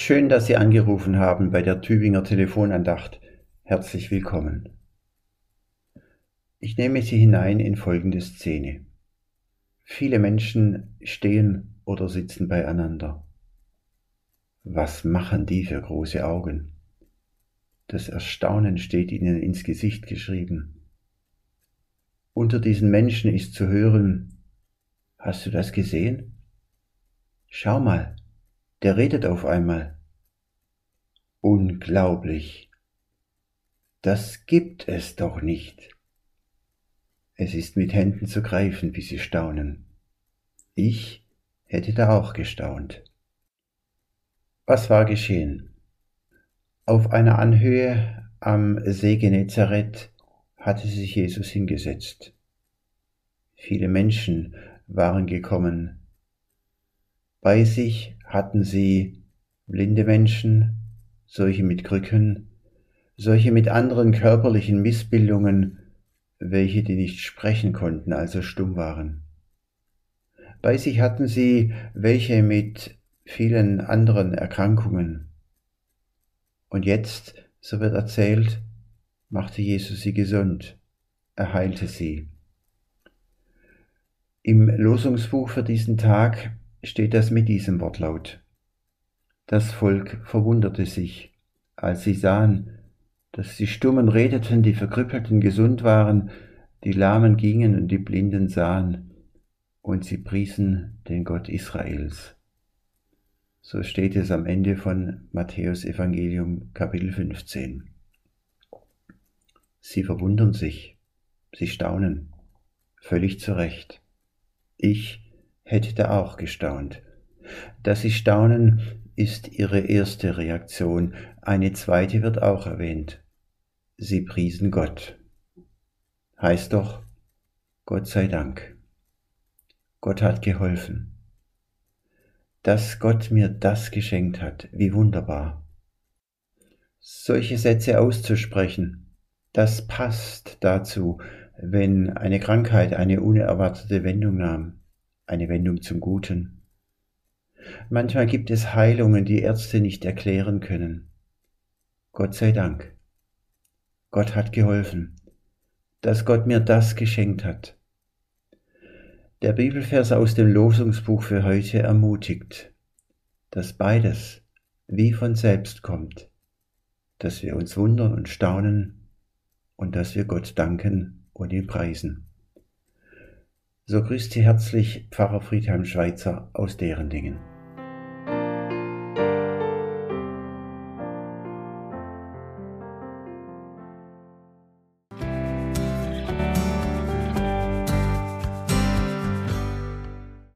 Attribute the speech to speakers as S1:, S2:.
S1: Schön, dass Sie angerufen haben bei der Tübinger Telefonandacht. Herzlich willkommen. Ich nehme Sie hinein in folgende Szene. Viele Menschen stehen oder sitzen beieinander. Was machen die für große Augen? Das Erstaunen steht ihnen ins Gesicht geschrieben. Unter diesen Menschen ist zu hören, hast du das gesehen? Schau mal, der redet auf einmal. Unglaublich. Das gibt es doch nicht. Es ist mit Händen zu greifen, wie sie staunen. Ich hätte da auch gestaunt. Was war geschehen? Auf einer Anhöhe am See Genezareth hatte sich Jesus hingesetzt. Viele Menschen waren gekommen, bei sich hatten sie blinde Menschen, solche mit Krücken, solche mit anderen körperlichen Missbildungen, welche die nicht sprechen konnten, also stumm waren. Bei sich hatten sie welche mit vielen anderen Erkrankungen. Und jetzt, so wird erzählt, machte Jesus sie gesund, er heilte sie. Im Losungsbuch für diesen Tag steht das mit diesem Wortlaut. Das Volk verwunderte sich, als sie sahen, dass die Stummen redeten, die Verkrüppelten gesund waren, die Lahmen gingen und die Blinden sahen, und sie priesen den Gott Israels. So steht es am Ende von Matthäus Evangelium Kapitel 15. Sie verwundern sich, sie staunen, völlig zu Recht. Ich hätte da auch gestaunt. Dass sie staunen, ist ihre erste Reaktion. Eine zweite wird auch erwähnt. Sie priesen Gott. Heißt doch, Gott sei Dank. Gott hat geholfen. Dass Gott mir das geschenkt hat, wie wunderbar. Solche Sätze auszusprechen, das passt dazu, wenn eine Krankheit eine unerwartete Wendung nahm eine Wendung zum Guten. Manchmal gibt es Heilungen, die Ärzte nicht erklären können. Gott sei Dank. Gott hat geholfen, dass Gott mir das geschenkt hat. Der Bibelvers aus dem Losungsbuch für heute ermutigt, dass beides wie von selbst kommt, dass wir uns wundern und staunen und dass wir Gott danken und ihn preisen. So grüßt Sie herzlich Pfarrer Friedhelm Schweitzer aus deren Dingen.